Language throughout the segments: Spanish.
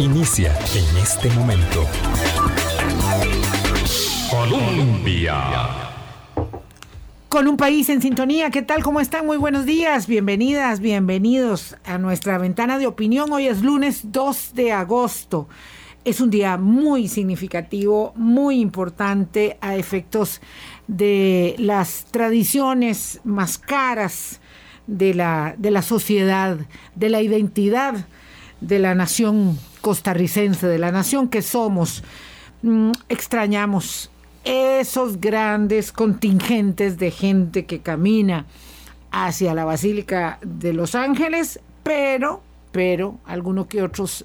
Inicia en este momento. Colombia. Con un país en sintonía, ¿qué tal? ¿Cómo están? Muy buenos días, bienvenidas, bienvenidos a nuestra ventana de opinión. Hoy es lunes 2 de agosto. Es un día muy significativo, muy importante a efectos de las tradiciones más caras de la, de la sociedad, de la identidad de la nación costarricense, de la nación que somos. Mm, extrañamos esos grandes contingentes de gente que camina hacia la Basílica de Los Ángeles, pero, pero, algunos que otros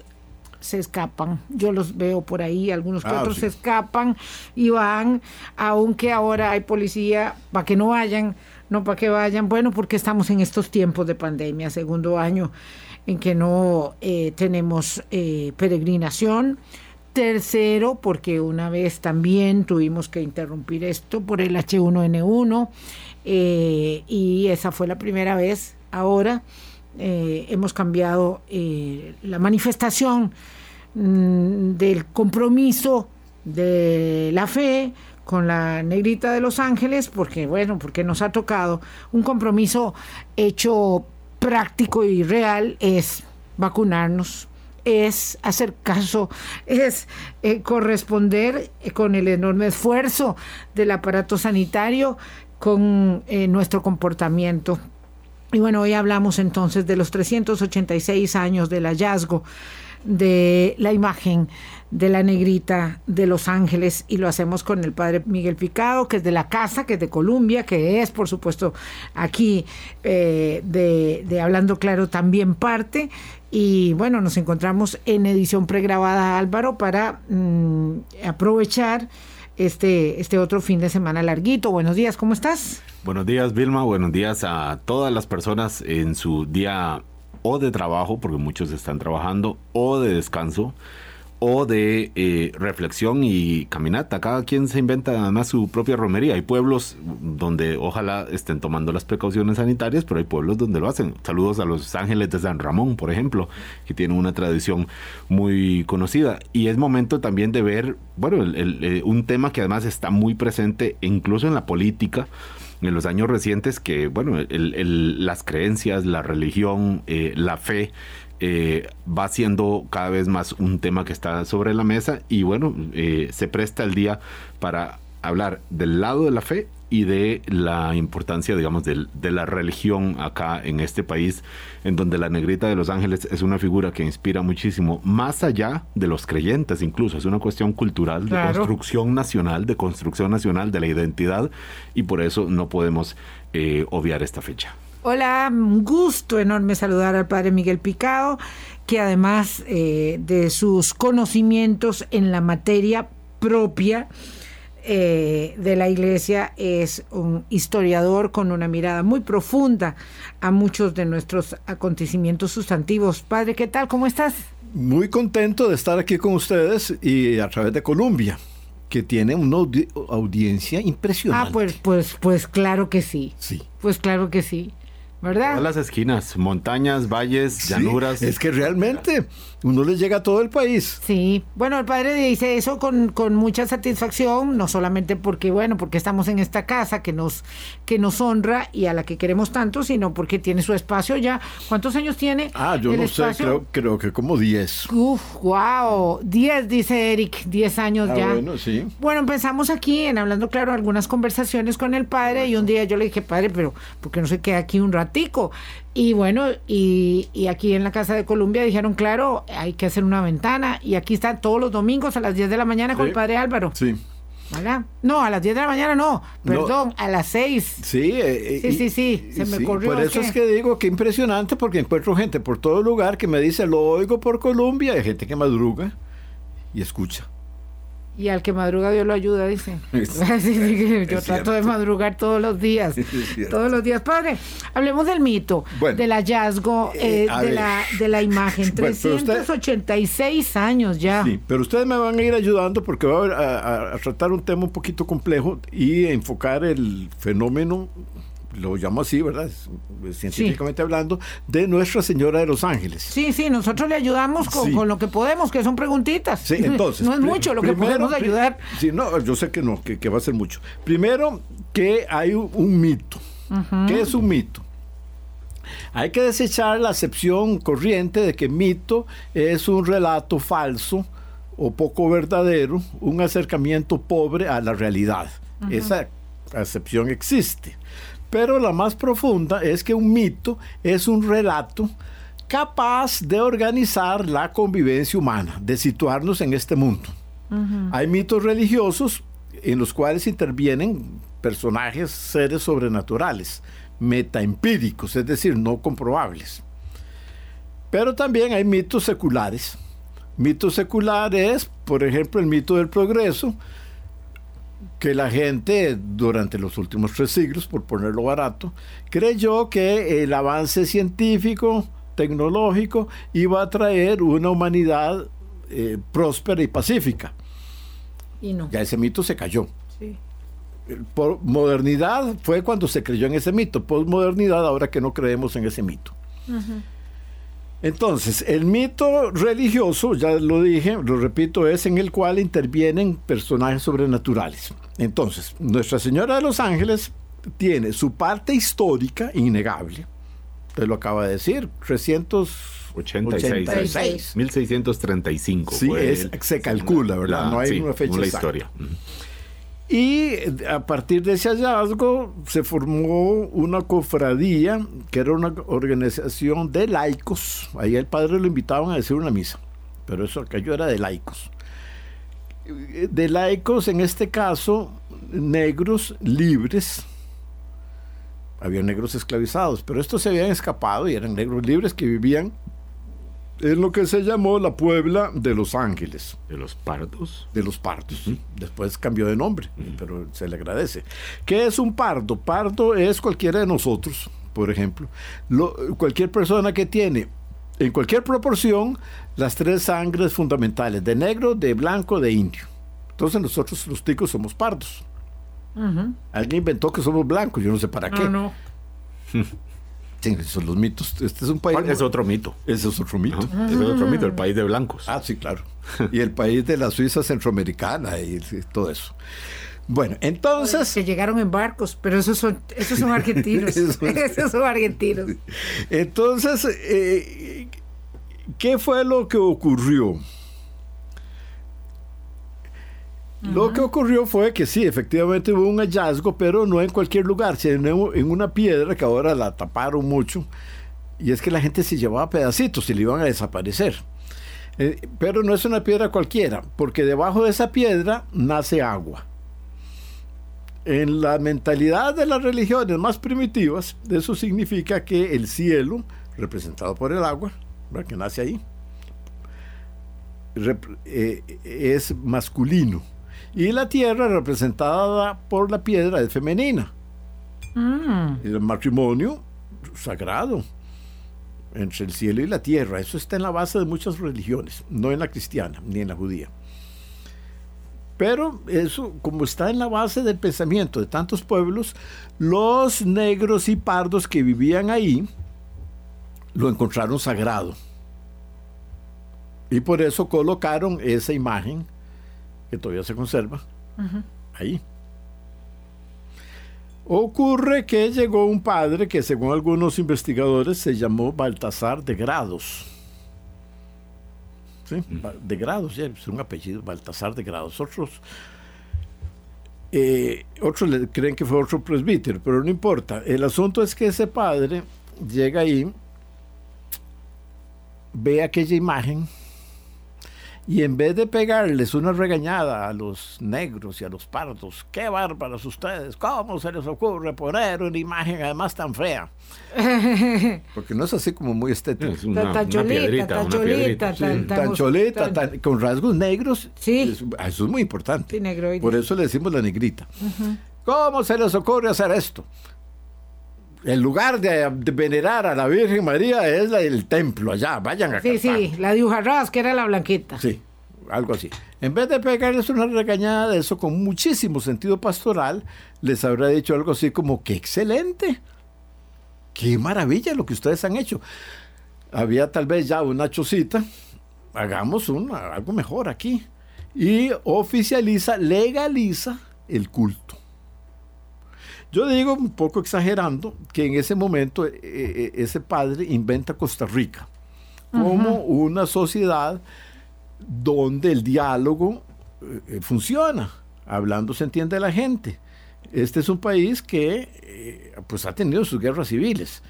se escapan. Yo los veo por ahí, algunos que Ah, otros sí. se escapan y van, aunque ahora hay policía para que no vayan, no para que vayan, bueno, porque estamos en estos tiempos de pandemia, segundo año en que no eh, tenemos eh, peregrinación. Tercero, porque una vez también tuvimos que interrumpir esto por el H1N1 eh, y esa fue la primera vez. Ahora hemos cambiado la manifestación mm, del compromiso de la fe con la negrita de Los Ángeles, porque bueno, porque nos ha tocado un compromiso hecho práctico y real es vacunarnos, es hacer caso, es eh, corresponder eh, con el enorme esfuerzo del aparato sanitario con eh, nuestro comportamiento. Y bueno, hoy hablamos entonces de los 386 años del hallazgo de la imagen de la negrita de Los Ángeles y lo hacemos con el padre Miguel Picado, que es de la casa, que es de Colombia, que es, por supuesto, aquí eh, de, de Hablando Claro también parte. Y bueno, nos encontramos en edición pregrabada, Álvaro, para mm, aprovechar este, este otro fin de semana larguito. Buenos días, ¿cómo estás? Buenos días, Vilma. Buenos días a todas las personas en su día o de trabajo, porque muchos están trabajando, o de descanso, o de eh, reflexión y caminata. Cada quien se inventa además su propia romería. Hay pueblos donde ojalá estén tomando las precauciones sanitarias, pero hay pueblos donde lo hacen. Saludos a los ángeles de San Ramón, por ejemplo, que tienen una tradición muy conocida. Y es momento también de ver, bueno, eh, un tema que además está muy presente incluso en la política en los años recientes que, bueno, el- el- las creencias, la religión, eh, la fe, eh, va siendo cada vez más un tema que está sobre la mesa y bueno, eh, se presta el día para hablar del lado de la fe y de la importancia, digamos, de, la religión acá en este país, en donde la negrita de Los Ángeles es una figura que inspira muchísimo, más allá de los creyentes incluso, es una cuestión cultural, de construcción nacional, de construcción nacional de la identidad, y por eso no podemos eh, obviar esta fecha. Hola, un gusto enorme saludar al padre Miguel Picado, que además eh, de sus conocimientos en la materia propia eh, de la iglesia, es un historiador con una mirada muy profunda a muchos de nuestros acontecimientos sustantivos. Padre, ¿qué tal? ¿Cómo estás? Muy contento de estar aquí con ustedes y a través de Colombia, que tiene una audi- audiencia impresionante. Ah, pues, pues, pues claro que sí. Sí. Pues claro que sí. ¿Verdad? Todas las esquinas, montañas, valles, Sí, llanuras. es que realmente uno le llega a todo el país. Sí, bueno, el padre dice eso con, con mucha satisfacción, no solamente porque, bueno, porque estamos en esta casa que nos, que nos honra y a la que queremos tanto, sino porque tiene su espacio ya. ¿Cuántos años tiene? Ah, yo el no sé, creo, creo que como 10. Uf, wow, 10, dice Eric, 10 años Ah, ya. bueno, sí. Bueno, empezamos aquí en Hablando Claro algunas conversaciones con el padre y un día yo le dije, padre, pero ¿por qué no se queda aquí un ratico? Y bueno, y, y aquí en la Casa de Colombia dijeron, claro, hay que hacer una ventana y aquí está todos los domingos a las 10 de la mañana con Sí. el padre Álvaro. Sí. ¿Verdad? No, a las 10 de la mañana no, perdón, a las 6. Sí, eh, Sí, y- sí, sí, se me corrió, Por eso ¿qué? es que digo que impresionante porque encuentro gente por todo lugar que me dice, lo oigo por Colombia, hay gente que madruga y escucha. Y al que madruga Dios lo ayuda, dice. Es- Sí, sí, que yo trato de madrugar todos los días. Todos los días. Padre, hablemos del mito, Bueno. del hallazgo eh, Eh, de, la, de la imagen. Bueno, pero usted- 386 años ya. Sí, pero ustedes me van a ir ayudando porque voy a, a- a tratar un tema un poquito complejo y enfocar el fenómeno lo llamo así, ¿verdad? Científicamente hablando, de Nuestra Señora de los Ángeles. Sí, sí, nosotros le ayudamos con, Sí. con lo que podemos, que son preguntitas. Sí, entonces. No es mucho lo que podemos ayudar. Sí, no, yo sé que no, que, que va a ser mucho. Primero, que hay un, un mito. ¿Qué es un mito? Hay que desechar la acepción corriente de que mito es un relato falso o poco verdadero, un acercamiento pobre a la realidad. Esa acepción existe. Pero la más profunda es que un mito es un relato capaz de organizar la convivencia humana, de situarnos en este mundo. Hay mitos religiosos en los cuales intervienen personajes, seres sobrenaturales, metaempíricos, es decir, no comprobables. Pero también hay mitos seculares. Mitos seculares, por ejemplo, el mito del progreso, que la gente durante los últimos tres siglos, por ponerlo barato, creyó que el avance científico, tecnológico, iba a traer una humanidad eh, próspera y pacífica. Y no. Ya ese mito se cayó. Sí. Por modernidad fue cuando se creyó en ese mito. Postmodernidad ahora que no creemos en ese mito. Entonces, el mito religioso, ya lo dije, lo repito, es en el cual intervienen personajes sobrenaturales. Entonces, Nuestra Señora de los Ángeles tiene su parte histórica innegable. Usted lo acaba de decir, 386. 86. 1635. Sí, es- se calcula, ¿verdad? No hay sí, una fecha exacta. historia. Y a partir de ese hallazgo se formó una cofradía, que era una organización de laicos. Ahí el padre lo invitaban a decir una misa, pero eso aquello era de laicos. De laicos, en este caso, negros libres. Había negros esclavizados, pero estos se habían escapado y eran negros libres que vivían en lo que se llamó la Puebla de Los Ángeles De los pardos. de los pardos. Después cambió de nombre, pero se le agradece. ¿Qué es un pardo? Pardo es cualquiera de nosotros, por ejemplo. Lo- cualquier persona que tiene, en cualquier proporción, las tres sangres fundamentales, de negro, de blanco, de indio. Entonces nosotros los ticos somos pardos. Alguien inventó que somos blancos, yo no sé para qué. No, no. Sí, esos son los mitos. Este es un país... Es otro mito. Ese es otro mito. Ajá, Es otro mito, el país de blancos. Ah, sí, claro. Y el país de la Suiza centroamericana y, y todo eso. Bueno, entonces... Que llegaron en barcos, pero esos son, esos son argentinos. Eso es. esos son argentinos. Entonces, eh, ¿qué fue lo que ocurrió? Lo que ocurrió fue que sí, efectivamente hubo un hallazgo, pero no en cualquier lugar, sino en una piedra que ahora la taparon mucho, y es que la gente se llevaba pedacitos y le iban a desaparecer. Eh, pero no es una piedra cualquiera, porque debajo de esa piedra nace agua. En la mentalidad de las religiones más primitivas, eso significa que el cielo, representado por el agua, ¿verdad? que nace ahí, eh, es masculino. Y la tierra, representada por la piedra, es femenina. Mm. El matrimonio sagrado entre el cielo y la tierra. Eso está en la base de muchas religiones, no en la cristiana ni en la judía. Pero eso, como está en la base del pensamiento de tantos pueblos, los negros y pardos que vivían ahí lo encontraron sagrado. Y por eso colocaron esa imagen, que todavía se conserva, ahí. Ocurre que llegó un padre que según algunos investigadores se llamó Baltasar de Grados. ¿Sí? De Grados, ya, es un apellido, Baltasar de Grados. Otros, eh, otros le creen que fue otro presbítero, pero no importa. El asunto es que ese padre llega ahí, ve aquella imagen y en vez de pegarles una regañada a los negros y a los pardos, qué bárbaros ustedes, ¿cómo se les ocurre poner una imagen además tan fea? Porque no es así como muy estético. Es una, Tan- una cholita, piedrita, tan una cholita, tan- sí. tan- tan choleta, tan- tan- con rasgos negros. Sí. Es- eso es muy importante. Sí. Por eso le decimos la negrita. ¿Cómo se les ocurre hacer esto? En lugar de, de venerar a la Virgen María es la- el templo allá. Vayan acá. Sí, sí, la de Ujarrás, que era la blanquita. Sí. algo así. En vez de pegarles una regañada de eso con muchísimo sentido pastoral, les habrá dicho algo así como, qué excelente, qué maravilla lo que ustedes han hecho. Había tal vez ya una chocita, hagamos una, algo mejor aquí. Y oficializa, legaliza el culto. Yo digo, un poco exagerando, que en ese momento eh, eh, ese padre inventa Costa Rica como una sociedad donde el diálogo eh, funciona. Hablando se entiende la gente. Este es un país que pues ha tenido sus guerras civiles,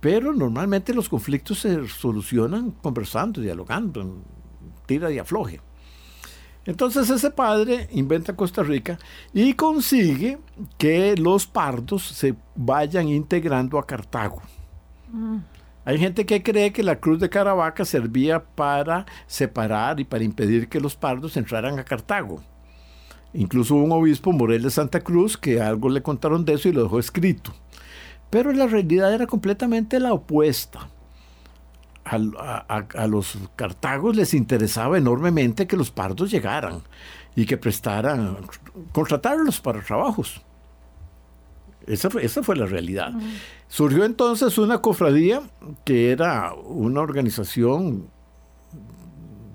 pero normalmente los conflictos se solucionan conversando, dialogando, tira y afloje. Entonces ese padre inventa Costa Rica y consigue que los pardos se vayan integrando a Cartago. Mm. Hay gente que cree que la cruz de Caravaca servía para separar y para impedir que los pardos entraran a Cartago. Incluso un obispo, Morel de Santa Cruz, que algo le contaron de eso y lo dejó escrito. Pero la realidad era completamente la opuesta a, los cartagos les interesaba enormemente que los pardos llegaran y que prestaran, contratarlos para trabajos. Esa fue, esa fue la realidad. Surgió entonces una cofradía que era una organización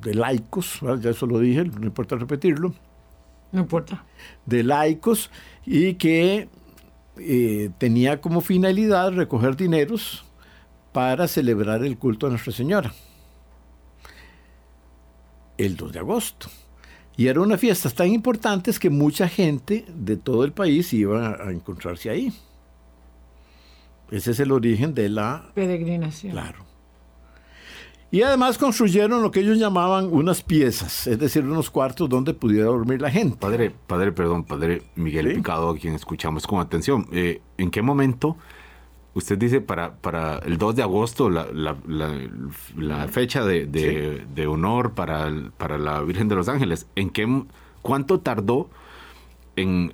de laicos, ya eso lo dije, no importa repetirlo. No importa. De laicos y que eh, tenía como finalidad recoger dineros para celebrar el culto a Nuestra Señora. El 2 de agosto. Y era una fiesta tan importante que mucha gente de todo el país iba a encontrarse ahí. Ese es el origen de la peregrinación. Claro. Y además construyeron lo que ellos llamaban unas piezas, es decir, unos cuartos donde pudiera dormir la gente. Padre, padre, perdón, padre Miguel Picado, a quien escuchamos con atención. Eh, ¿En qué momento usted dice para, para el 2 de agosto, la, fecha de, honor para, para la Virgen de los Ángeles, ¿en qué, cuánto tardó en,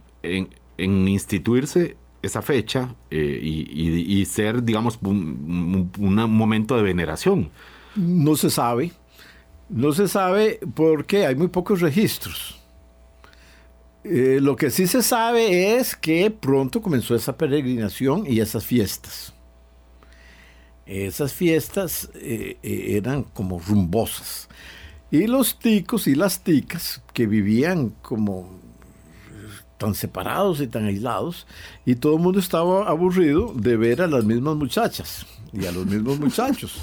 instituirse esa fecha eh, y, ser, digamos, un, momento de veneración? No se sabe. No se sabe porque hay muy pocos registros. Eh, lo que sí se sabe es que pronto comenzó esa peregrinación y esas fiestas. Esas fiestas eh, eh, eran como rumbosas. Y los ticos y las ticas que vivían como tan separados y tan aislados, y todo el mundo estaba aburrido de ver a las mismas muchachas y a los mismos muchachos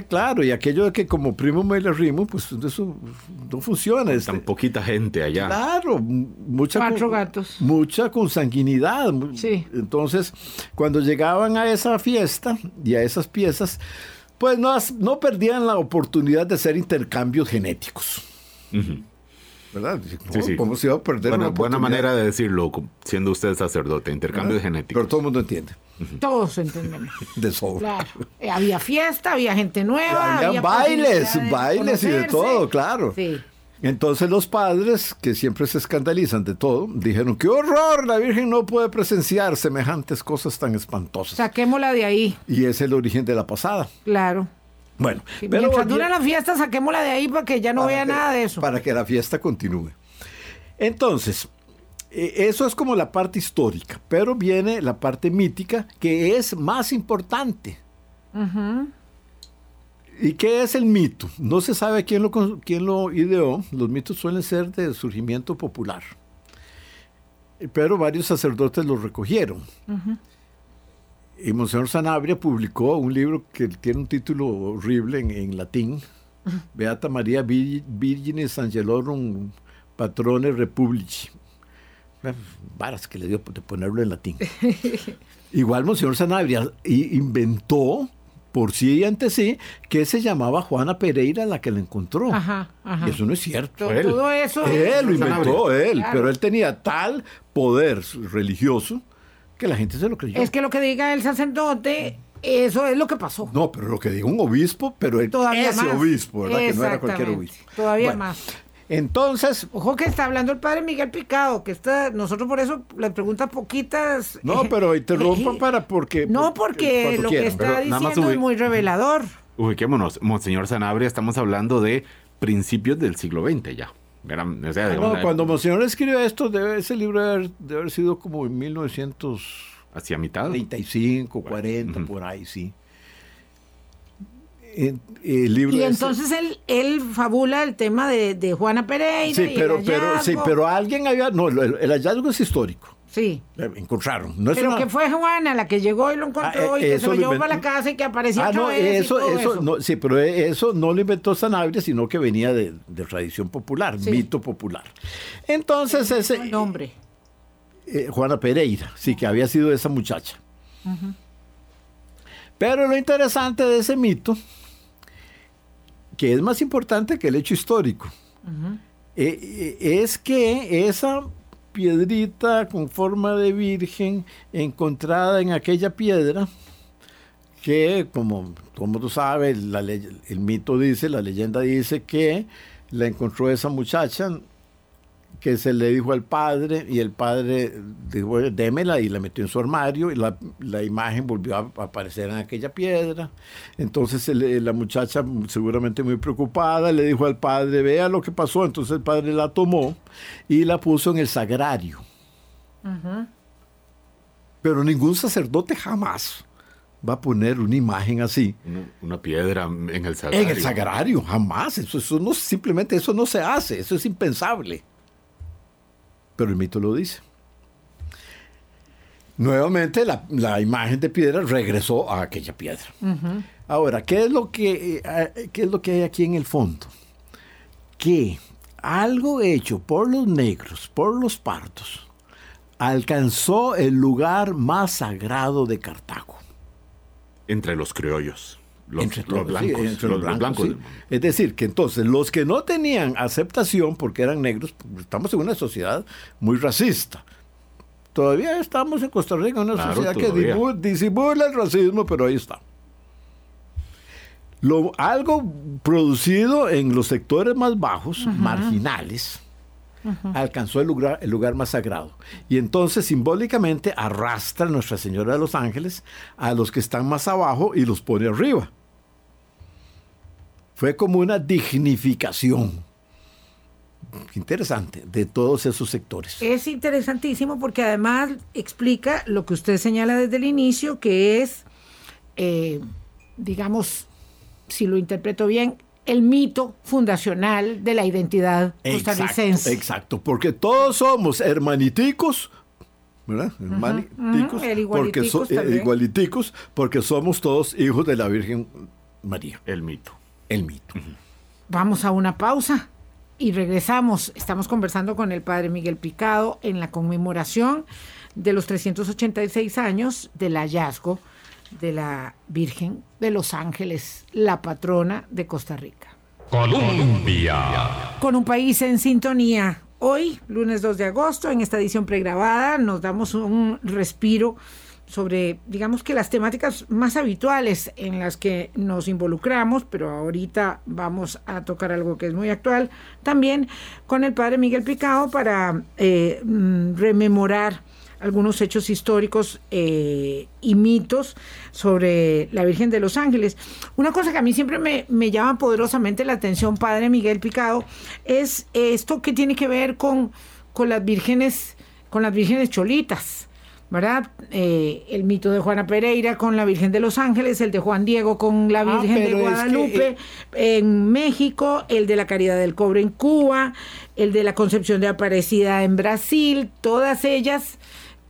claro, y aquello de que como primo me le rimo, pues eso no funciona. Tan este. poquita gente allá. Claro, mucha. Cuatro gatos. Mucha consanguinidad. Sí. Entonces, cuando llegaban a esa fiesta y a esas piezas, pues no, no perdían la oportunidad de hacer intercambios genéticos. ¿Verdad? ¿Cómo, se iba a perder una buena manera de decirlo, siendo usted sacerdote, intercambios genéticos. Pero todo el mundo entiende. Todos entendemos. De sobra. Claro. Eh, había fiesta, había gente nueva. Había, bailes, bailes y de todo, claro. Sí. Entonces los padres, que siempre se escandalizan de todo, dijeron, qué horror, la Virgen no puede presenciar semejantes cosas tan espantosas. Saquémosla de ahí. Y es el origen de la pasada. Claro. Bueno, pero mientras dura la fiesta, saquémosla de ahí para que ya no vea nada de eso. Para que la fiesta continúe. Entonces, eh, eso es como la parte histórica, pero viene la parte mítica que es más importante. ¿Y qué es el mito? No se sabe quién lo, quién lo ideó. Los mitos suelen ser de surgimiento popular. Pero varios sacerdotes lo recogieron. Y Monseñor Sanabria publicó un libro que tiene un título horrible en, latín. Beata María Virginis Angelorum Patrone Republici varas que le dio de ponerlo en latín. Igual Monseñor Sanabria inventó por sí y ante sí que se llamaba Juana Pereira la que la encontró. Ajá, Eso no es cierto. Todo, eso. Él lo inventó, él. Pero él tenía tal poder religioso que la gente se lo creyó. Es que lo que diga el sacerdote eso es lo que pasó. No, pero lo que diga un obispo, pero ese obispo, ¿verdad? Que no era cualquier obispo. Todavía más. Entonces. Ojo que está hablando el padre Miguel Picado, que está, nosotros por eso le pregunta poquitas. No, pero interrumpa para porque. No, porque lo que está diciendo es muy revelador. Ubiquémonos, Monseñor Sanabria, estamos hablando de principios del siglo XX ya. Eran, o sea, Ah, digamos, no, cuando Monseñor escribió esto, debe- ese libro debe haber, debe haber sido como en 1935, hacia mitad. 40, Ujú. por ahí, sí. Eh, el libro Y ese- entonces él, él fabula el tema de, de Juana Pereira. Sí, y el pero, pero, sí, pero alguien había... No, el, el hallazgo es histórico. Sí. Eh, Encontraron. No es Pero una- que fue Juana la que llegó y lo encontró Ah, y eh, que eso se lo llevó inventó- para la casa y que aparecía Ah, otra no, vez y eso, todo eso, no, sí, pero eso no lo inventó Sanabria, sino que venía de, de tradición popular, Sí. mito popular. Entonces, ese, El nombre. eh, Juana Pereira, sí, que había sido esa muchacha. Pero lo interesante de ese mito, que es más importante que el hecho histórico, eh, eh, es que esa piedrita con forma de virgen encontrada en aquella piedra, que como todo el mundo sabe, la el mito dice, la leyenda dice que la encontró esa muchacha que se le dijo al padre y el padre dijo, démela y la metió en su armario y la, la imagen volvió a aparecer en aquella piedra. Entonces el- la muchacha, seguramente muy preocupada, le dijo al padre, vea lo que pasó. Entonces el padre la tomó y la puso en el sagrario. Pero ningún sacerdote jamás va a poner una imagen así. Una, una piedra en el sagrario. En el sagrario, jamás. Eso, eso no, simplemente eso no se hace, eso es impensable. Pero el mito lo dice. Nuevamente la, la imagen de piedra regresó a aquella piedra. Ahora, ¿qué es, lo que, eh, eh, ¿qué es lo que hay aquí en el fondo? Que algo hecho por los negros, por los partos, alcanzó el lugar más sagrado de Cartago. Entre los criollos. Los, entre los sí, blancos. entre los, blancos, sí. Es decir, que entonces los que no tenían aceptación porque eran negros, pues, estamos en una sociedad muy racista. Todavía estamos en Costa Rica en una Claro, sociedad que todavía. disimula el racismo, pero ahí está. Lo, algo producido en los sectores más bajos, marginales, alcanzó el lugar, el lugar más sagrado. Y entonces simbólicamente arrastra a Nuestra Señora de los Ángeles a los que están más abajo y los pone arriba. Fue como una dignificación. Interesante, de todos esos sectores. Es interesantísimo porque además explica lo que usted señala desde el inicio, que es, eh, digamos, si lo interpreto bien, el mito fundacional de la identidad costarricense. Exacto, exacto, porque todos somos hermaniticos, ¿verdad? Hermaniticos, ujú, el porque so- eh, igualiticos, porque somos todos hijos de la Virgen María, El mito. El mito. Vamos a una pausa y regresamos. Estamos conversando con el padre Miguel Picado en la conmemoración de los 386 años del hallazgo de la Virgen de los Ángeles, la patrona de Costa Rica. Colombia. Con un país en sintonía. Hoy, lunes 2 de agosto, en esta edición pregrabada, nos damos un respiro sobre, digamos que las temáticas más habituales en las que nos involucramos, pero ahorita vamos a tocar algo que es muy actual, también con el padre Miguel Picado para eh, mm, rememorar algunos hechos históricos eh, y mitos sobre la Virgen de los Ángeles. Una cosa que a mí siempre me, me llama poderosamente la atención, Padre Miguel Picado, es esto que tiene que ver con, con las vírgenes, con las vírgenes cholitas. ¿Verdad? Eh, el mito de Juana Pereira con la Virgen de los Ángeles, el de Juan Diego con la Ah, Virgen de pero es que, Guadalupe eh, en México, el de la Caridad del Cobre en Cuba, el de la Concepción de Aparecida en Brasil, todas ellas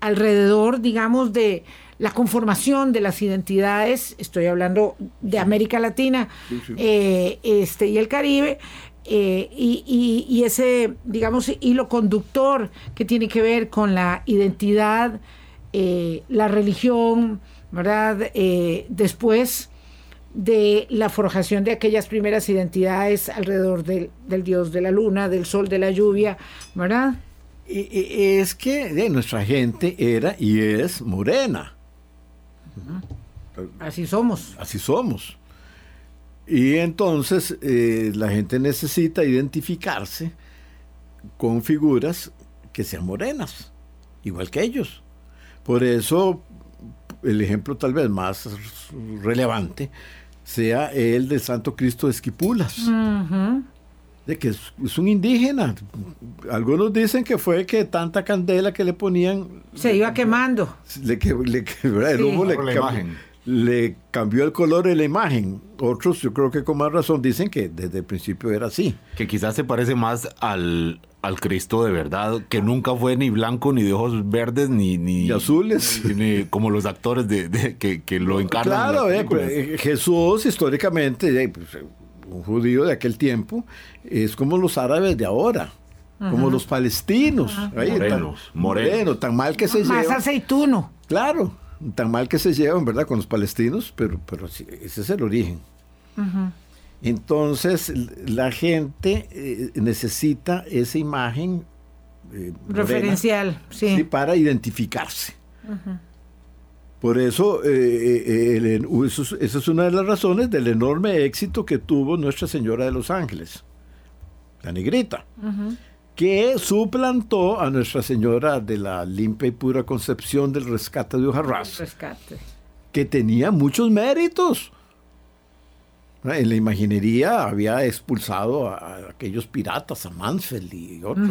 alrededor, digamos, de la conformación de las identidades, estoy hablando de América Latina eh, este, y el Caribe, eh, y, y- y ese, digamos, hilo conductor que tiene que ver con la identidad, eh, la religión, ¿verdad? Eh, después de la forjación de aquellas primeras identidades alrededor del, del dios de la luna, del sol, de la lluvia, ¿verdad? Es que eh, nuestra gente era y es morena. Así somos. Así somos. Y entonces eh, la gente necesita identificarse con figuras que sean morenas, igual que ellos. Por eso el ejemplo tal vez más relevante sea el del Santo Cristo de Esquipulas. de que es, es un indígena. Algunos dicen que fue que tanta candela que le ponían Se iba quemando. le, que- le le, la imagen. le cambió el color de la imagen. Otros, yo creo que con más razón, dicen que desde el principio era así. Que quizás se parece más al, al Cristo de verdad, que nunca fue ni blanco, ni de ojos verdes, ni, ni Y azules. ni- ni como los actores de, de- que, que lo encarnan. en Claro, las eh, películas. eh, Jesús históricamente, eh, pues, un judío de aquel tiempo, es como los árabes de ahora, como los palestinos. Ahí, tan- Morenos, morenos. moreno, tan mal que se Más llevan. aceituno. Claro, tan mal que se llevan, ¿verdad? Con los palestinos, pero, pero sí, ese es el origen. Entonces, la gente eh, necesita esa imagen eh, morena, Referencial, sí. sí, para identificarse. Por eso, eh, el- eso esa es una de las razones del enorme éxito que tuvo Nuestra Señora de los Ángeles, la negrita, que suplantó a Nuestra Señora de la limpia y pura concepción del rescate de Ujarrás, Rescate. que tenía muchos méritos. En la imaginería había expulsado a, a aquellos piratas, a Mansfield y otros.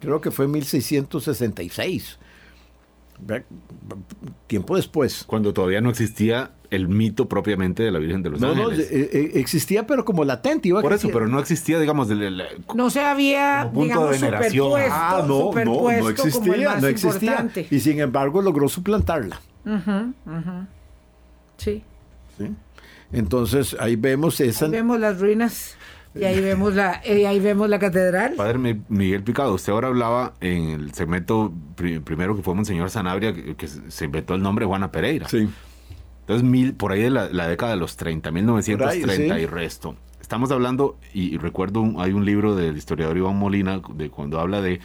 Creo que fue en 1666. Ve- Tiempo después. Cuando todavía no existía el mito propiamente de la Virgen de los No, no, Ángeles. eh, eh, existía, pero como latente. Iba a Por eso, pero no existía, digamos, No se había, punto digamos, de veneración. Ah, no, no, no existía, no existía. importante. Y sin embargo logró suplantarla. Sí. ¿sí? Entonces ahí vemos esa... Ahí vemos las ruinas y ahí vemos la, y ahí vemos la catedral. Padre Mi- Miguel Picado, usted ahora hablaba en el segmento pri- primero que fue Monseñor Sanabria, que, que se inventó el nombre Juana Pereira. Sí. Entonces, mil, por ahí de la, la década de los 30, 1930 Por ahí, sí. y resto. Estamos hablando, y, y recuerdo, un- hay un libro del historiador Iván Molina, de cuando habla de,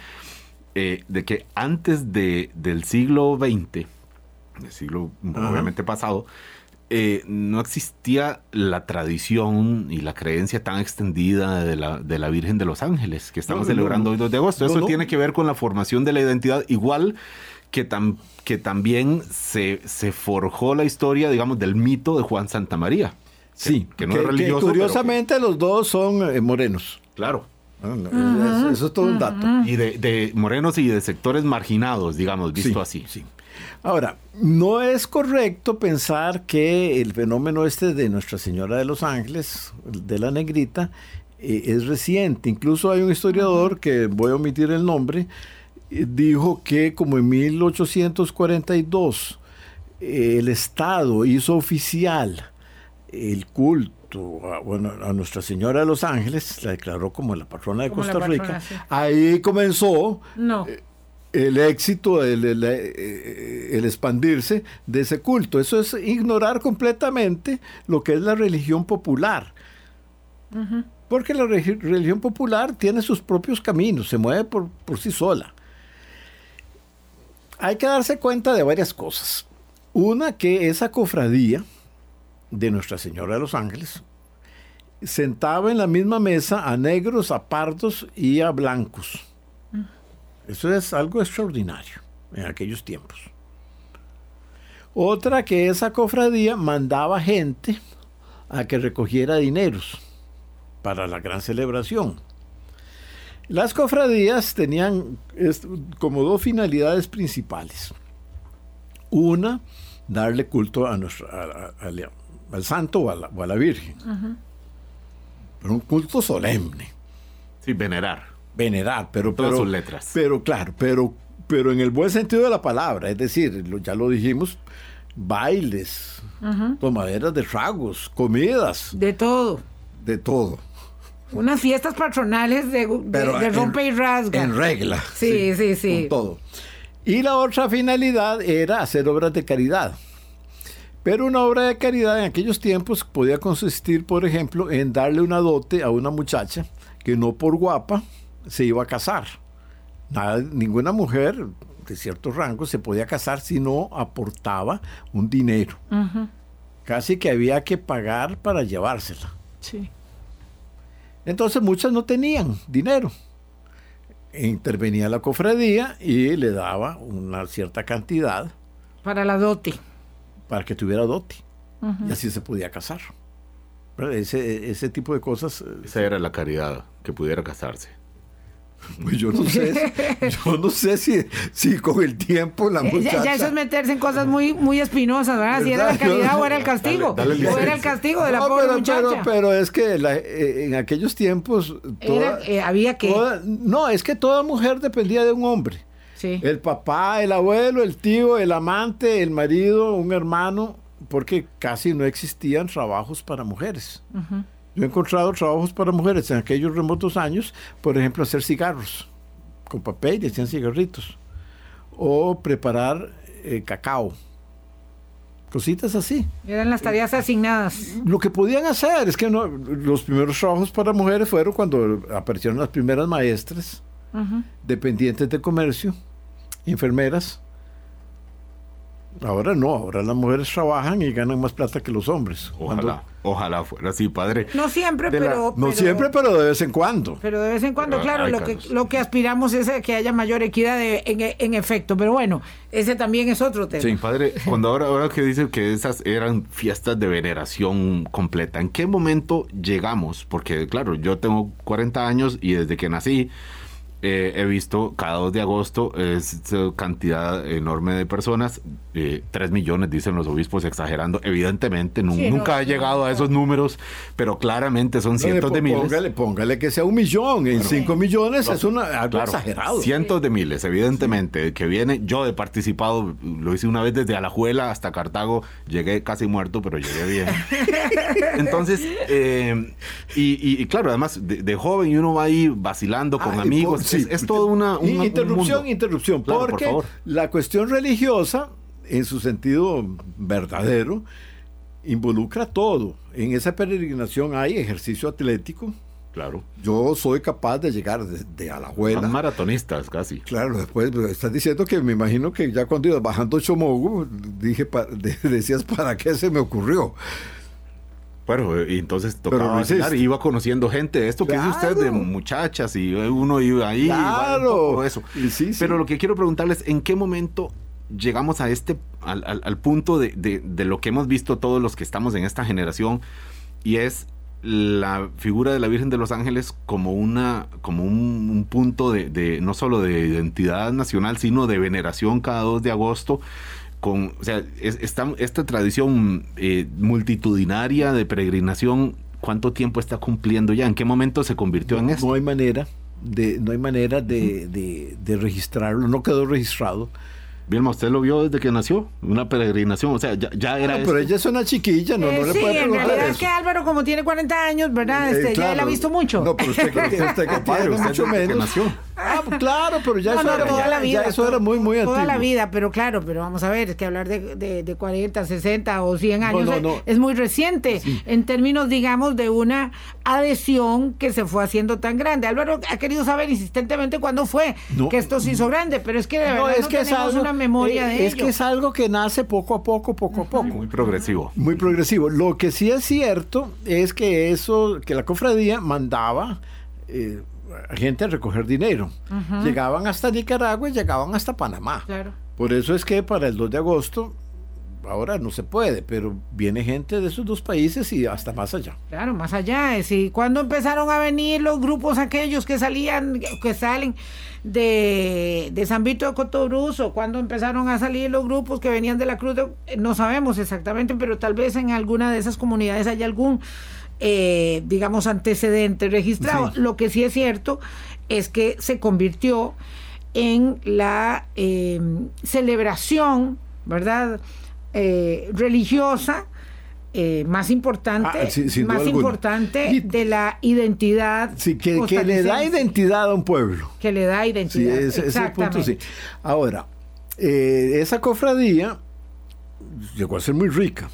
eh, de que antes de, del siglo XX, del siglo Ajá. obviamente pasado, eh, no existía la tradición y la creencia tan extendida de la, de la Virgen de los Ángeles que estamos No, no, celebrando no. hoy 2 de agosto. Eso tiene que ver con la formación de la identidad, igual que, tam- que también se, se forjó la historia, digamos, del mito de Juan Santa María. Sí, que no es religioso, curiosamente los dos son eh, morenos. Claro. Ah, eso, eso es todo un dato. Y de, de morenos y de sectores marginados, digamos, visto Sí, así. sí. Ahora, no es correcto pensar que el fenómeno este de Nuestra Señora de los Ángeles, de la negrita, eh, es reciente. Incluso hay un historiador que voy a omitir el nombre, eh, dijo que como en 1842 eh, el Estado hizo oficial el culto a, bueno, a Nuestra Señora de los Ángeles, la declaró como la patrona de Como Costa patrona, Rica. sí. Ahí comenzó No. El éxito, el, el- eh, el expandirse de ese culto. Eso es ignorar completamente lo que es la religión popular. Porque la religión popular tiene sus propios caminos, se mueve por, por sí sola. Hay que darse cuenta de varias cosas. Una, que esa cofradía de Nuestra Señora de los Ángeles sentaba en la misma mesa a negros, a pardos y a blancos. Eso es algo extraordinario en aquellos tiempos. Otra que esa cofradía mandaba gente a que recogiera dineros para la gran celebración. Las cofradías tenían como dos finalidades principales. Una, darle culto a nuestra, a- a- al- al santo o a la, o a la Virgen. Pero un culto solemne Sí, venerar. Venerar, pero, Todas pero sus letras. Pero claro, pero, pero en el buen sentido de la palabra, es decir, lo- ya lo dijimos, bailes, tomaderas de tragos, comidas, De todo. de todo. Unas fiestas patronales de, en- rompe y rasga. En regla. Sí, sí, sí. Con todo. Y la otra finalidad era hacer obras de caridad. Pero una obra de caridad en aquellos tiempos podía consistir, por ejemplo, en darle una dote a una muchacha que no por guapa se iba a casar. Nada- ninguna mujer de cierto rango se podía casar si no aportaba un dinero. Casi que había que pagar para llevársela. Sí. Entonces muchas no tenían dinero. Intervenía la cofradía y le daba una cierta cantidad Para la dote. para que tuviera dote. Y así se podía casar. Ese, ese tipo de cosas. eh, Esa era la caridad, que pudiera casarse. Pues yo no sé, yo no sé si, si con el tiempo la Eh, muchacha... Ya, ya eso es meterse en cosas muy, muy espinosas, ¿verdad? Si era la caridad o era el castigo. Dale- dale o era el castigo de la No, pobre pero, muchacha. pero, pero es que la- eh, en aquellos tiempos... Era, eh, había que... toda- no, es que toda mujer dependía de un hombre. sí. El papá, el abuelo, el tío, el amante, el marido, un hermano, porque casi no existían trabajos para mujeres. Yo he encontrado trabajos para mujeres en aquellos remotos años, por ejemplo, hacer cigarros con papel y hacían cigarritos, o preparar eh, cacao, cositas así. Eran las tareas asignadas. Lo que podían hacer es que no, los primeros trabajos para mujeres fueron cuando aparecieron las primeras maestras, dependientes de comercio, enfermeras. Ahora no, ahora las mujeres trabajan y ganan más plata que los hombres. Ojalá, Cuando- ojalá fuera así, padre. No siempre, la- pero, no siempre, pero de vez en cuando. Pero de vez en cuando, Pero claro, lo que, lo que aspiramos es a que haya mayor equidad de- en, en efecto. Pero bueno, ese también es otro tema. Sí, padre, cuando ahora, ahora que dice que esas eran fiestas de veneración completa, ¿en qué momento llegamos? Porque, claro, yo tengo 40 años y desde que nací eh, he visto cada 2 de agosto es eh, cantidad enorme de personas, eh, 3 millones dicen los obispos exagerando, evidentemente no, nunca ha no, llegado a esos números, pero claramente son No, cientos de miles. Póngale, póngale que sea un millón. En cinco millones es una, algo Claro, exagerado. Cientos de miles, evidentemente, que viene. Yo he participado, lo hice una vez desde Alajuela hasta Cartago, llegué casi muerto, pero llegué bien. Entonces, eh, y, y- y claro, además de, de joven y uno va ahí vacilando con Ay, amigos, por- sí. es, es todo una... un- un interrupción, mundo. interrupción. Claro, por porque la cuestión religiosa, en su sentido verdadero, involucra todo. En esa peregrinación hay ejercicio atlético. Claro. Yo soy capaz de llegar de, de Alajuela. Son maratonistas casi. Claro, después estás diciendo que me imagino que ya cuando ibas bajando Chomogu, dije, pa- de- decías, ¿para qué se me ocurrió? Bueno, y entonces tocaba hiciste. iba conociendo gente. Esto que dice usted de Claro. muchachas y uno iba ahí. y va un Claro. poco eso. Y sí, sí. Pero lo que quiero preguntarles, ¿en qué momento llegamos a este, al, al- al punto de, de- de lo que hemos visto todos los que estamos en esta generación? Y es la figura de la Virgen de los Ángeles como una como un, un punto de, de- no solo de identidad nacional sino de veneración cada 2 de agosto con o sea es- esta, esta tradición eh, multitudinaria de peregrinación cuánto tiempo está cumpliendo ya en qué momento se convirtió en esto No hay manera de, no hay manera de, de- de registrarlo, no quedó registrado. Vilma, usted lo vio desde que nació, una peregrinación, o sea, ya, ya era No, pero esto. ella es una chiquilla, no, Eh, no le sí, puede en preguntar realidad eso. es que Álvaro, como tiene 40 años, ¿verdad? Eh, Este, Ya claro. él ha visto mucho. No, pero usted usted que Compadre, tiene usted mucho desde que menos. nació. Ah, pues claro, pero ya No, eso, no, era, toda ya- la ya vida. eso era muy, muy antiguo. Toda la vida, pero claro, pero vamos a ver, es que hablar de, de, de 40, 60 o 100 años no, es- no. es muy reciente en términos, digamos, de una adhesión que se fue haciendo tan grande. Álvaro ha querido saber insistentemente cuándo fue No. que esto se hizo grande, pero es que de verdad No, no, es que tenemos algo, una memoria eh, de es ello. que es algo que nace poco a poco, poco a poco. Muy progresivo. Muy progresivo. Lo que sí es cierto es que eso, que la cofradía mandaba eh, gente a recoger dinero. Llegaban hasta Nicaragua y llegaban hasta Panamá. Claro. Por eso es que para el 2 de agosto, ahora no se puede, pero viene gente de esos dos países y hasta más allá. Claro, más allá. Es decir, cuando empezaron a venir los grupos aquellos que salían, que salen de, de San Vito de Cotobruz, cuando empezaron a salir los grupos que venían de la Cruz, de- no sabemos exactamente, pero tal vez en alguna de esas comunidades hay algún, eh, digamos, antecedente registrado. Sí. Lo que sí es cierto es que se convirtió en la eh, celebración, ¿verdad? Eh, religiosa eh, más importante, Ah, sí, más importante Y- de la identidad Sí, que, que le da identidad a un pueblo. que le da Sí, identidad. ese, ese punto. Ahora, eh, esa cofradía llegó a ser muy rica.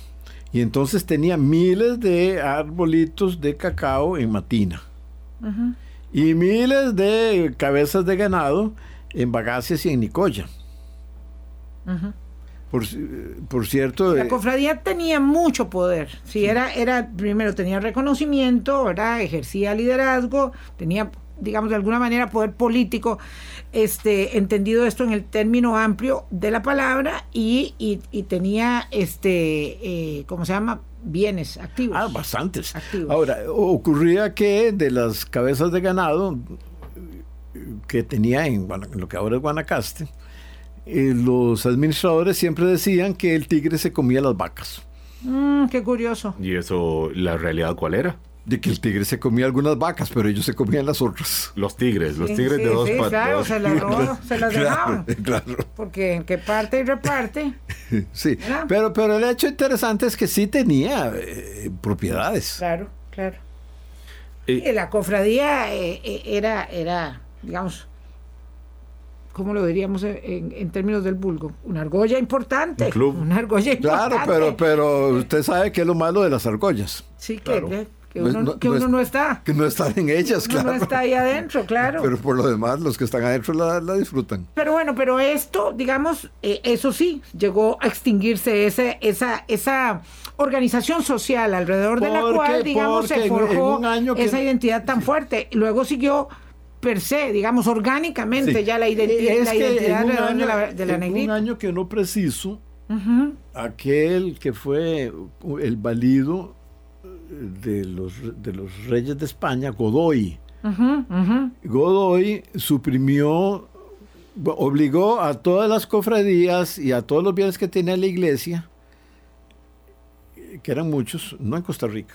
Y entonces tenía miles de arbolitos de cacao en Matina. Y miles de cabezas de ganado en Bagaces y en Nicoya. por, por cierto... La eh, cofradía tenía mucho poder. Sí, era, era, primero tenía reconocimiento, ¿verdad? Ejercía liderazgo, tenía, digamos, de alguna manera poder político, este, entendido esto en el término amplio de la palabra, y, y, y tenía este, eh, ¿cómo se llama? bienes activos. Ah, bastantes. Activos. Ahora, ocurría que de las cabezas de ganado que tenía en, en lo que ahora es Guanacaste, eh, los administradores siempre decían que el tigre se comía las vacas. Mm, qué curioso. ¿Y eso, la realidad cuál era? De que el tigre se comía algunas vacas, pero ellos se comían las otras. Los tigres, los Sí, tigres sí, de dos sí, patas. claro, se las robó, se las dejaban. Claro, claro. Porque en que parte y reparte. Sí, ¿Verdad? pero, pero el hecho interesante es que sí tenía eh, propiedades. Claro, claro. Eh, Y la cofradía eh, eh, era, era, digamos, ¿cómo lo diríamos en, en términos del vulgo? Una argolla importante. Un club. Una argolla importante. Claro, pero, pero usted sabe que es lo malo de las argollas. Sí, que, Claro. que- que No es- uno, no- que no uno es- no está. Que no están en ellas, Uno claro. no está ahí adentro, claro. Pero por lo demás, los que están adentro la, la disfrutan. Pero bueno, pero esto, digamos, eh, eso sí, llegó a extinguirse ese, esa, esa organización social alrededor de la cual, digamos, se forjó que- esa identidad tan fuerte. Luego siguió per se, digamos, orgánicamente Sí. ya la, identi- Es la que identidad alrededor de la, de la en un negrita. año que no preciso, aquel que fue el valido de los, de los reyes de España, Godoy. Godoy suprimió, obligó a todas las cofradías y a todos los bienes que tenía la iglesia, que eran muchos, no en Costa Rica,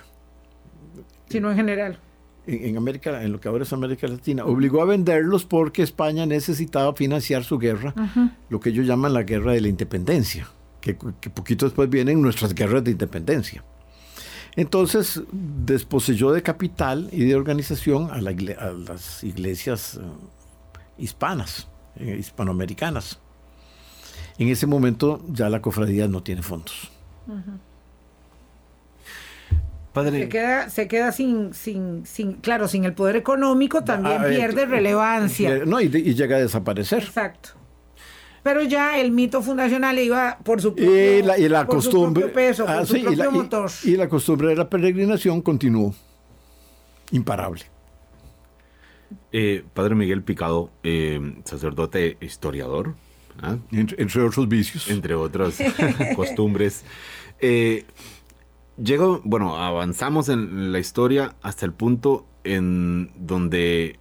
Sino en general. en, en América, en lo que ahora es América Latina, obligó a venderlos porque España necesitaba financiar su guerra, lo que ellos llaman la guerra de la independencia, que, que poquito después vienen nuestras guerras de independencia. Entonces desposeyó de capital y de organización a, la igle- a las iglesias eh, hispanas, eh, hispanoamericanas. En ese momento ya la cofradía no tiene fondos. Padre, Se queda, se queda sin, sin, sin, claro, sin el poder económico, también Ah, eh, pierde relevancia. No, y llega a desaparecer. Exacto. Pero ya el mito fundacional iba por su propio, Y la, y la por su costumbre. propio peso, por ah, su y, propio la, y- motor. y la costumbre de la peregrinación continuó. Imparable. eh, Padre Miguel Picado, eh, sacerdote historiador, ¿ah? Entre, entre otros vicios. entre otras costumbres. Eh, llego, bueno, avanzamos en la historia hasta el punto en donde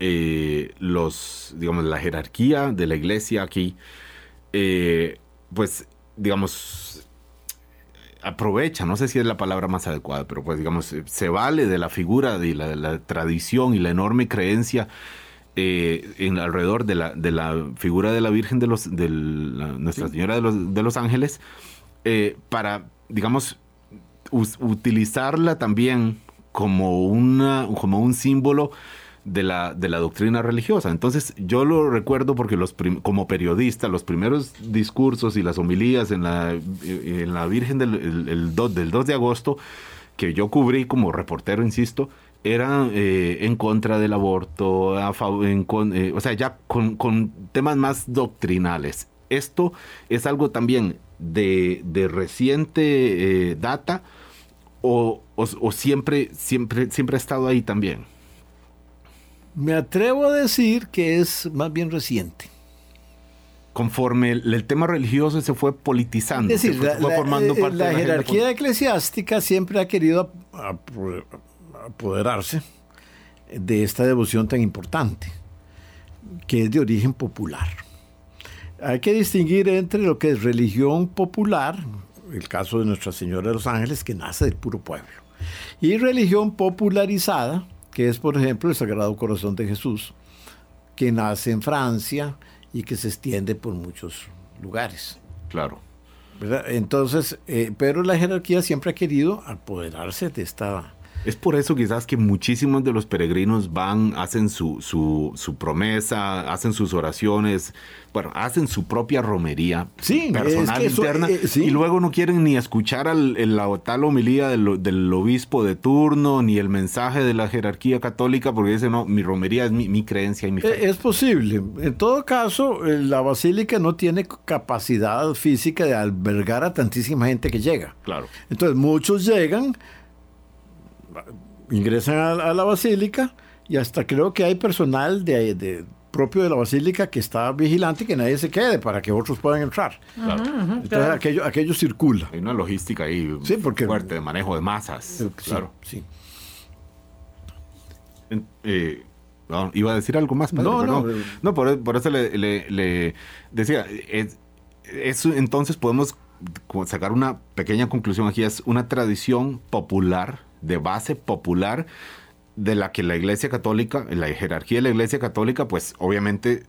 eh, los, digamos, la jerarquía de la iglesia aquí, eh, pues, digamos, aprovecha, no sé si es la palabra más adecuada, pero pues, digamos, se vale de la figura, de la, de la tradición y la enorme creencia eh, en alrededor de la, de la figura de la Virgen de los, de la- Nuestra Señora de los, de los Ángeles, para, digamos, utilizarla también como, una, como un símbolo de la, de la doctrina religiosa. Entonces, yo lo recuerdo porque los como periodista, los primeros discursos y las homilías en la, en la Virgen del, el- el do- del 2 de agosto, que yo cubrí como reportero, insisto, eran eh, en contra del aborto, en con- eh, o sea, ya con, con temas más doctrinales. Esto es algo también de, de reciente eh, data o, o- o siempre, siempre, siempre ha estado ahí también. Me atrevo a decir que es más bien reciente. Conforme el, el tema religioso se fue politizando, Es decir, se fue, la, fue la- formando eh, parte la de agenda jerarquía eclesiástica siempre ha querido ap- ap- apoderarse de esta devoción tan importante, que es de origen popular. Hay que distinguir entre lo que es religión popular, el caso de Nuestra Señora de los Ángeles, que nace del puro pueblo, y religión popularizada, que es, por ejemplo, el Sagrado Corazón de Jesús, que nace en Francia y que se extiende por muchos lugares. Claro. ¿verdad? Entonces, eh, pero la jerarquía siempre ha querido apoderarse de esta... Es por eso quizás que muchísimos de los peregrinos van, hacen su, su, su promesa, hacen sus oraciones, bueno, hacen su propia romería Sí, personal es que eso, interna eh, sí. y luego no quieren ni escuchar al, el- la tal homilía del, del obispo de turno ni el mensaje de la jerarquía católica porque dicen, no, mi romería es mi, mi creencia y mi fe. Eh, Es posible. En todo caso, eh, la basílica no tiene capacidad física de albergar a tantísima gente que llega. claro. Entonces, muchos llegan, ingresan a, a la basílica y hasta creo que hay personal de, de propio de la basílica que está vigilante y que nadie se quede para que otros puedan entrar. Entonces aquello, aquello circula. Hay una logística ahí Sí, porque- fuerte de manejo de masas. Sí, claro. sí. En- eh, no, iba a decir algo más, padre, No, pero no, eh. No, por, por eso le, le- le decía, es, es- entonces podemos sacar una pequeña conclusión aquí, es una tradición popular, de base popular, de la que la Iglesia Católica, la jerarquía de la Iglesia Católica, pues obviamente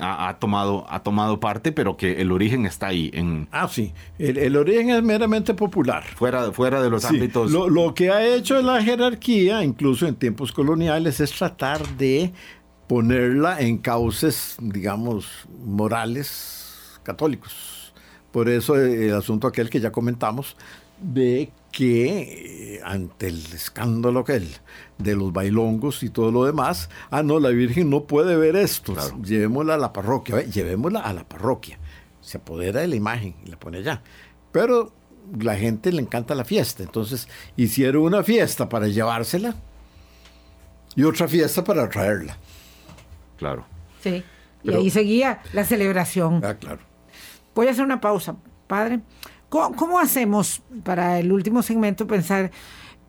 ha, ha tomado, ha tomado parte, pero que el origen está ahí, en, Ah, sí. El, el origen es meramente popular. fuera, fuera de los Sí, ámbitos. Lo, lo que ha hecho la jerarquía, incluso en tiempos coloniales, es tratar de ponerla en cauces, digamos, morales católicos. Por eso el asunto aquel que ya comentamos, de que eh, ante el escándalo aquel de los bailongos y todo lo demás, ah, no, la Virgen no puede ver esto, Claro. llevémosla a la parroquia, ve, llevémosla a la parroquia. Se apodera de la imagen y la pone allá. Pero la gente le encanta la fiesta, entonces hicieron una fiesta para llevársela y otra fiesta para traerla. Claro. Sí. Y ahí seguía la celebración. Ah, claro. Voy a hacer una pausa, padre. ¿Cómo, hacemos para el último segmento pensar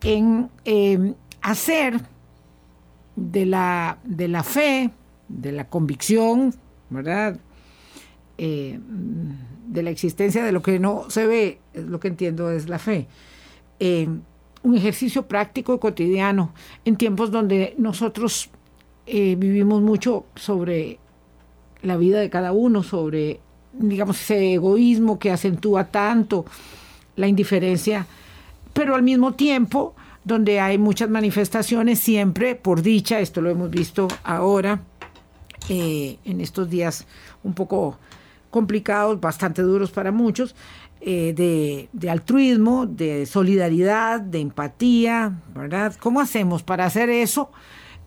en eh, hacer de la, de la fe, de la convicción, ¿verdad? Eh, de la existencia de lo que no se ve, es lo que entiendo es la fe. eh, un ejercicio práctico y cotidiano en tiempos donde nosotros eh, vivimos mucho sobre la vida de cada uno, sobre, digamos, ese egoísmo que acentúa tanto la indiferencia, pero al mismo tiempo donde hay muchas manifestaciones, siempre por dicha, esto lo hemos visto ahora, eh, en estos días un poco complicados, bastante duros para muchos, eh, de, de altruismo, de solidaridad, de empatía, ¿verdad? ¿Cómo hacemos para hacer eso?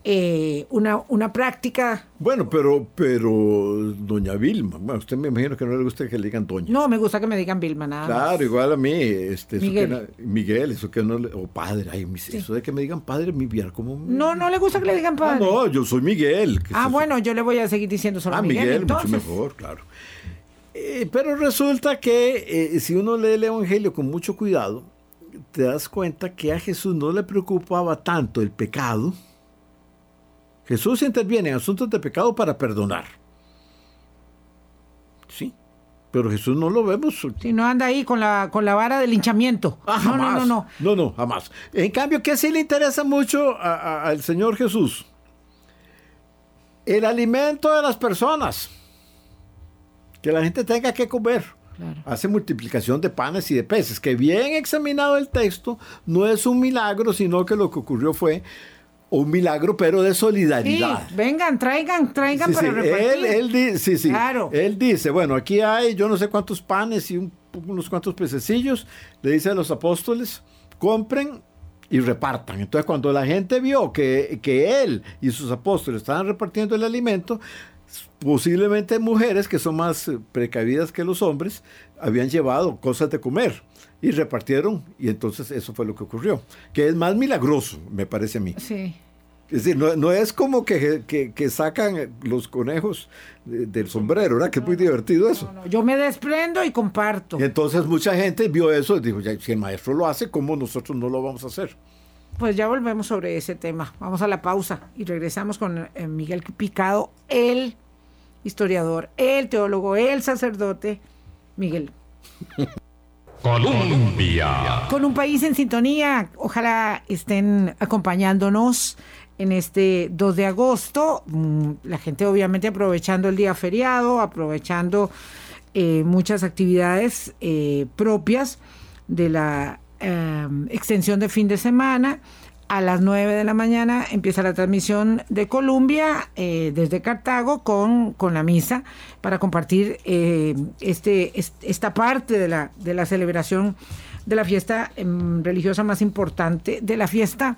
Eh, una, una práctica Bueno, pero, pero, doña Vilma, bueno, usted me imagino que no le gusta que le digan doña. No, me gusta que me digan Vilma, nada. más. Claro, igual a mí, este, eso Miguel. que na- Miguel, eso que no, le- o padre, ay, eso de que me digan padre, mi viar como... No, no le gusta que le digan Ah, padre. no, yo soy Miguel. que Ah, eso- bueno, yo le voy a seguir diciendo solo Ah, Miguel. Miguel, entonces. mucho mejor, claro. Eh, pero resulta que eh, si uno lee el Evangelio con mucho cuidado, te das cuenta que a Jesús no le preocupaba tanto el pecado. Jesús interviene en asuntos de pecado para perdonar. Sí, pero Jesús no lo vemos. Si no anda ahí con la, con la vara del linchamiento. Ah, no, no, no, no. No, no, jamás. En cambio, ¿qué sí le interesa mucho a- a- al Señor Jesús? El alimento de las personas. Que la gente tenga que comer. Claro. Hace multiplicación de panes y de peces. Que bien examinado el texto, no es un milagro, sino que lo que ocurrió fue un milagro, pero de Sí, solidaridad. vengan, traigan, traigan Sí, para sí, repartir. Él, él sí, sí. Claro. Él dice, bueno, aquí hay yo no sé cuántos panes y un- unos cuantos pececillos. Le dice a los apóstoles, compren y repartan. Entonces, cuando la gente vio que, que él y sus apóstoles estaban repartiendo el alimento, posiblemente mujeres que son más precavidas que los hombres, habían llevado cosas de comer y repartieron. Y entonces eso fue lo que ocurrió. Que es más milagroso, me parece a mí. Sí. Es decir, no, no es como que, que- que sacan los conejos de- del sombrero, ¿verdad? Que es muy divertido eso. No, yo me desprendo y comparto. Y entonces mucha gente vio eso y dijo, ya, si el maestro lo hace, ¿cómo nosotros no lo vamos a hacer? Pues ya volvemos sobre ese tema. Vamos a la pausa y regresamos con eh, Miguel Picado, el historiador, el teólogo, el sacerdote. Miguel. Colombia. Con un país en sintonía, ojalá estén acompañándonos en este 2 de agosto. Mm, La gente obviamente aprovechando el día feriado, aprovechando eh, muchas actividades eh, propias de la eh, extensión de fin de semana. A las 9 de la mañana empieza la transmisión de Colombia eh, desde Cartago con, con la misa para compartir este, est- esta parte de la, de la celebración de la fiesta em, religiosa más importante, de la fiesta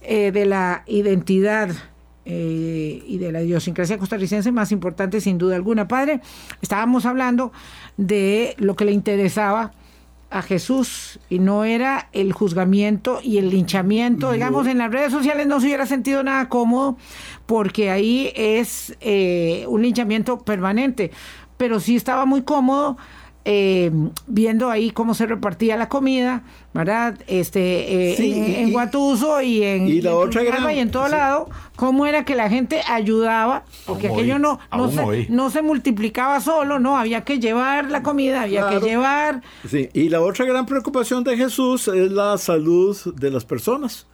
eh, de la identidad eh, y de la idiosincrasia costarricense más importante sin duda alguna. Padre, estábamos hablando de lo que le interesaba a Jesús y no era el juzgamiento y el linchamiento. Digamos, en las redes sociales no se hubiera sentido nada cómodo porque ahí es eh, un linchamiento permanente, pero sí estaba muy cómodo. Eh, viendo ahí cómo se repartía la comida, ¿verdad? Este, eh, Sí, en, y- en Guatuso y en, y la en otra gran- y en todo sí. lado, cómo era que la gente ayudaba, porque Aún aquello hoy, no, no, se, hoy. no se multiplicaba solo, ¿no? Había que llevar la comida, había Claro. que llevar Sí, y la otra gran preocupación de Jesús es la salud de las personas.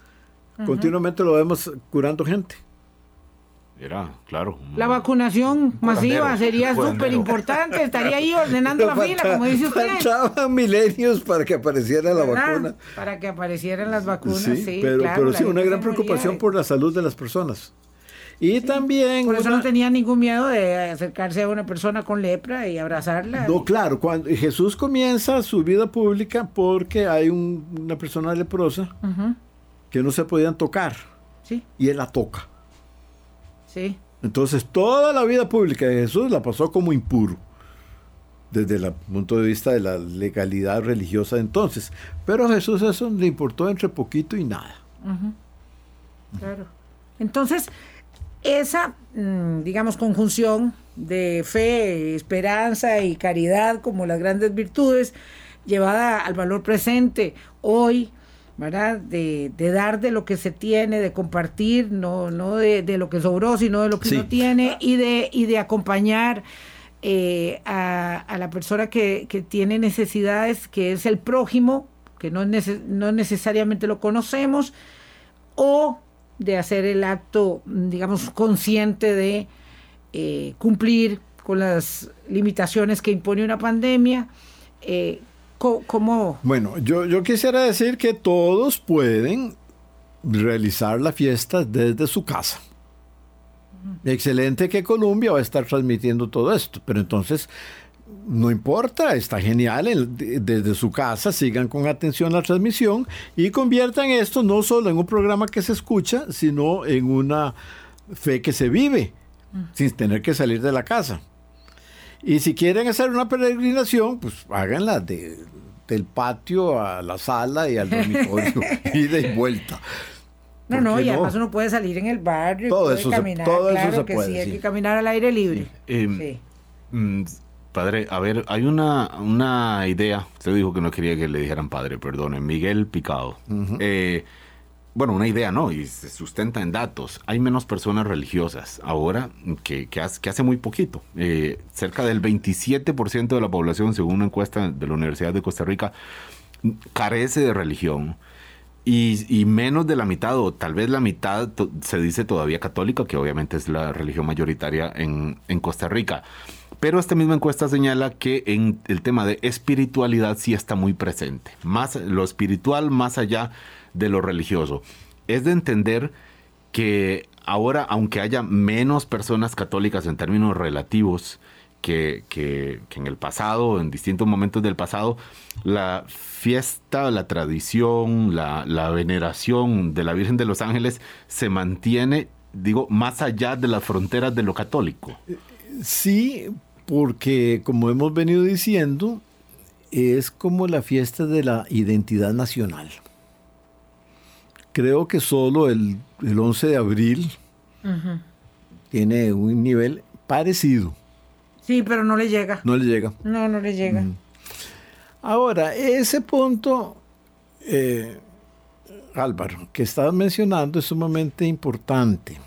Continuamente lo vemos curando gente. Era, claro. La vacunación masiva sería súper importante. Estaría ahí ordenando la fila, como dice usted. Faltaban milenios para que apareciera la ¿verdad? vacuna. Para que aparecieran las vacunas, Sí, sí. pero, claro, pero sí, una gran preocupación de- por la salud de las personas. Y también... Por eso una- no tenía ningún miedo de acercarse a una persona con lepra y abrazarla. No, claro, cuando Jesús comienza su vida pública porque hay un- una persona leprosa que no se podían tocar Sí, y él la toca. Sí. Entonces toda la vida pública de Jesús la pasó como impuro, desde el punto de vista de la legalidad religiosa de entonces. Pero a Jesús eso le importó entre poquito y nada. Claro. Entonces, esa, mm, digamos, conjunción de fe, esperanza y caridad como las grandes virtudes, llevada al valor presente hoy, ¿verdad? De, de dar de lo que se tiene, de compartir, no, no de, de lo que sobró, sino de lo que Sí. uno tiene, y de, y de acompañar eh, a, a la persona que, que tiene necesidades, que es el prójimo, que no, nece- no necesariamente lo conocemos, o de hacer el acto, digamos, consciente de eh, cumplir con las limitaciones que impone una pandemia. Eh, ¿Cómo? Bueno, yo, yo quisiera decir que todos pueden realizar la fiesta desde su casa. Excelente que Colombia va a estar transmitiendo todo esto, pero entonces no importa, está genial, desde su casa sigan con atención la transmisión y conviertan esto no solo en un programa que se escucha, sino en una fe que se vive, sin tener que salir de la casa. Y si quieren hacer una peregrinación, pues háganla de, del patio a la sala y al dormitorio, ida y vuelta. No, ¿Por no, y no? además uno puede salir en el barrio, Todo puede eso se- caminar, todo eso claro se que puede, sí, hay sí. que caminar al aire libre. Em, Sí. Mm, Padre, a ver, hay una, una idea. Usted dijo que no quería que le dijeran padre, perdone. Miguel Picado. Eh, bueno, una idea, ¿no? Y se sustenta en datos. Hay menos personas religiosas ahora que, hace, muy poquito. Eh, cerca del 27% de la población, según una encuesta de la Universidad de Costa Rica, carece de religión. Y, menos de la mitad, o tal vez la mitad, se dice todavía católica, que obviamente es la religión mayoritaria en, en Costa Rica. Pero esta misma encuesta señala que en el tema de espiritualidad sí está muy presente. Más lo espiritual más allá de lo religioso. Es de entender que ahora, aunque haya menos personas católicas en términos relativos que, que- en el pasado, en distintos momentos del pasado, la fiesta, la tradición, la, la veneración de la Virgen de los Ángeles se mantiene, digo, más allá de las fronteras de lo católico. Sí, porque como hemos venido diciendo, es como la fiesta de la identidad nacional. Creo que solo el, el 11 de abril tiene un nivel parecido, Sí, pero no le llega. no le llega. No, no le llega. Ahora, ese punto, eh, Álvaro, que estabas mencionando es sumamente importante.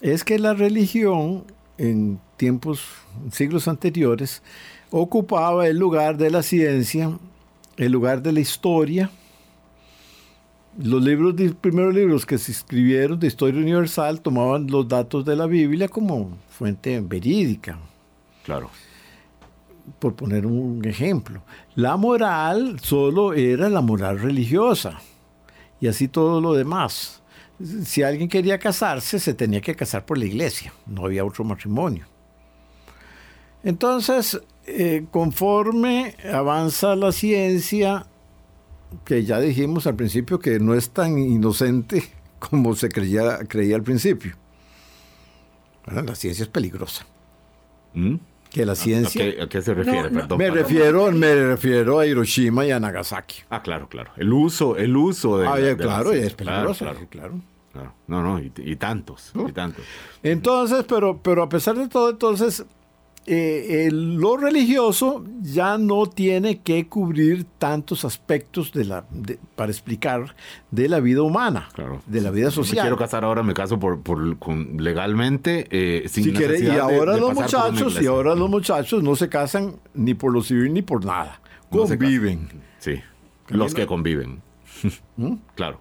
Es que la religión en tiempos, siglos anteriores, ocupaba el lugar de la ciencia, el lugar de la historia. Los libros, de- primeros libros que se escribieron de historia universal tomaban los datos de la Biblia como fuente verídica, Claro. por poner un ejemplo. La moral solo era la moral religiosa y así todo lo demás. Si alguien quería casarse, se tenía que casar por la iglesia, no había otro matrimonio. Entonces, eh, conforme avanza la ciencia, que ya dijimos al principio que no es tan inocente como se creía, creía al principio. Bueno, la ciencia es peligrosa. ¿Mm? que la ciencia... ¿A qué, a qué se refiere? No, no. Perdón, me, para- refiero, me refiero a Hiroshima y a Nagasaki. Ah, claro, claro. El uso, el uso de... Ah, de la claro, ciencia. es peligroso. Claro, claro, claro. claro. No, no, y, y tantos, y tantos. Entonces, pero, pero a pesar de todo, entonces, eh, eh, lo religioso ya no tiene que cubrir tantos aspectos de la, de- para explicar de la vida humana, Claro. de la vida Si me social. quiero casar ahora, me caso por, por- con- legalmente, eh, sin Si quiere, y ahora de los muchachos, y ahora los muchachos no se casan ni por lo civil ni por nada. No Conviven. Sí, los que conviven. claro.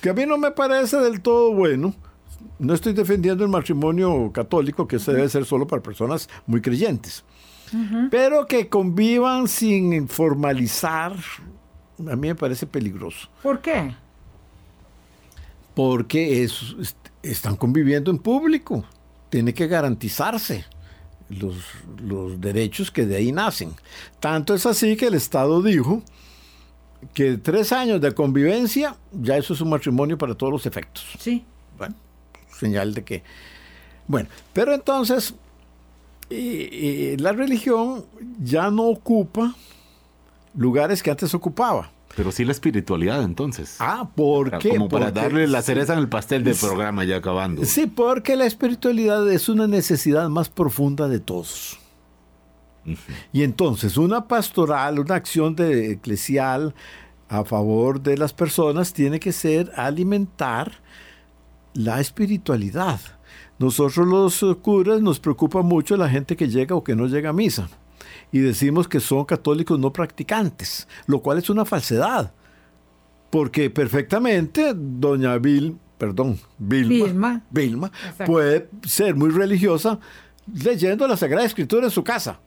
que a mí no me parece del todo bueno. No estoy defendiendo el matrimonio católico, que se debe ser solo para personas muy creyentes. Pero que convivan sin formalizar, a mí me parece peligroso. ¿Por qué? Porque es- est- están conviviendo en público. Tiene que garantizarse los, los derechos que de ahí nacen. Tanto es así que el Estado dijo que tres años de convivencia, ya eso es un matrimonio para todos los efectos. Sí. Señal de que... Bueno, pero entonces la religión ya no ocupa lugares que antes ocupaba. Pero sí la espiritualidad, entonces. Ah, ¿por qué? Como para Porque- darle la cereza en el pastel del programa ya acabando. Sí, porque la espiritualidad es una necesidad más profunda de todos. Y entonces una pastoral, una acción de eclesial a favor de las personas tiene que ser alimentar la espiritualidad. Nosotros los eh, curas nos preocupa mucho la gente que llega o que no llega a misa. Y decimos que son católicos no practicantes, lo cual es una falsedad. Porque perfectamente doña Vil, perdón, Vilma, Vilma. Vilma puede ser muy religiosa leyendo la Sagrada Escritura en su casa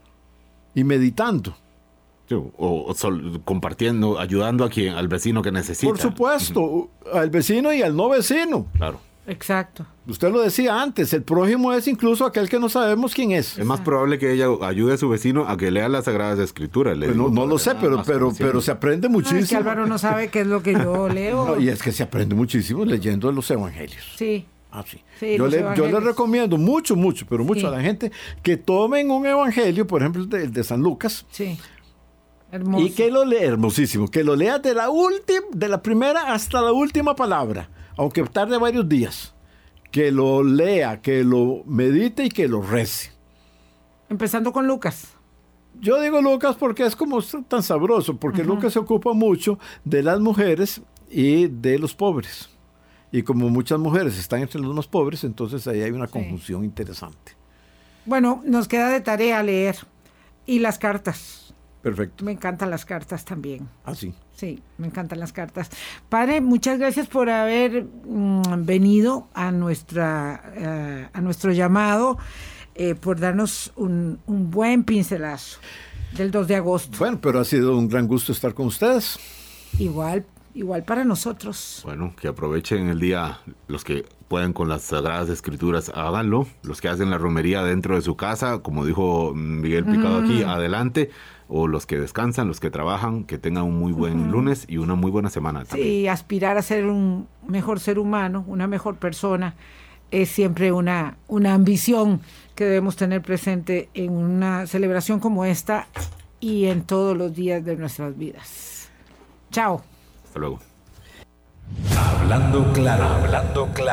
y meditando. O, o sol- compartiendo, ayudando a quien, al vecino que necesita. Por supuesto, al vecino y al no vecino. Claro. Exacto. Usted lo decía antes, el prójimo es incluso aquel que no sabemos quién es. Es más probable que ella ayude a su vecino a que lea las Sagradas Escrituras. Pues no, lo sé, pero, pero, pero se aprende No, es que muchísimo. Álvaro no sabe qué es lo que yo leo. No, y es que se aprende muchísimo leyendo los evangelios. Sí. Ah, sí. Sí, yo, le, yo le recomiendo mucho, mucho, pero mucho Sí. a la gente que tomen un evangelio, por ejemplo, el de, el de San Lucas, Sí. Hermoso. y que lo lea, hermosísimo, que lo lea de la última, de la primera hasta la última palabra, aunque tarde varios días. Que lo lea, que lo medite y que lo rece. Empezando con Lucas. Yo digo Lucas porque es como tan sabroso, porque Lucas se ocupa mucho de las mujeres y de los pobres. Y como muchas mujeres están entre los más pobres, entonces ahí hay una conjunción interesante. Bueno, nos queda de tarea leer. Y las cartas. Perfecto. Me encantan las cartas también. Así. Sí, me encantan las cartas. Padre, muchas gracias por haber mm, venido a, nuestra, eh, a nuestro llamado, eh, por darnos un, un buen pincelazo del 2 de agosto. Bueno, pero ha sido un gran gusto estar con ustedes. Igual, igual para nosotros. Bueno, que aprovechen el día los que puedan con las Sagradas Escrituras, háganlo. Los que hacen la romería dentro de su casa, como dijo Miguel Picado aquí, adelante. O los que descansan, los que trabajan, que tengan un muy buen lunes y una muy buena semana también. Sí, aspirar a ser un mejor ser humano, una mejor persona, es siempre una, una ambición que debemos tener presente en una celebración como esta y en todos los días de nuestras vidas. Chao. Hasta luego. Hablando claro, hablando claro.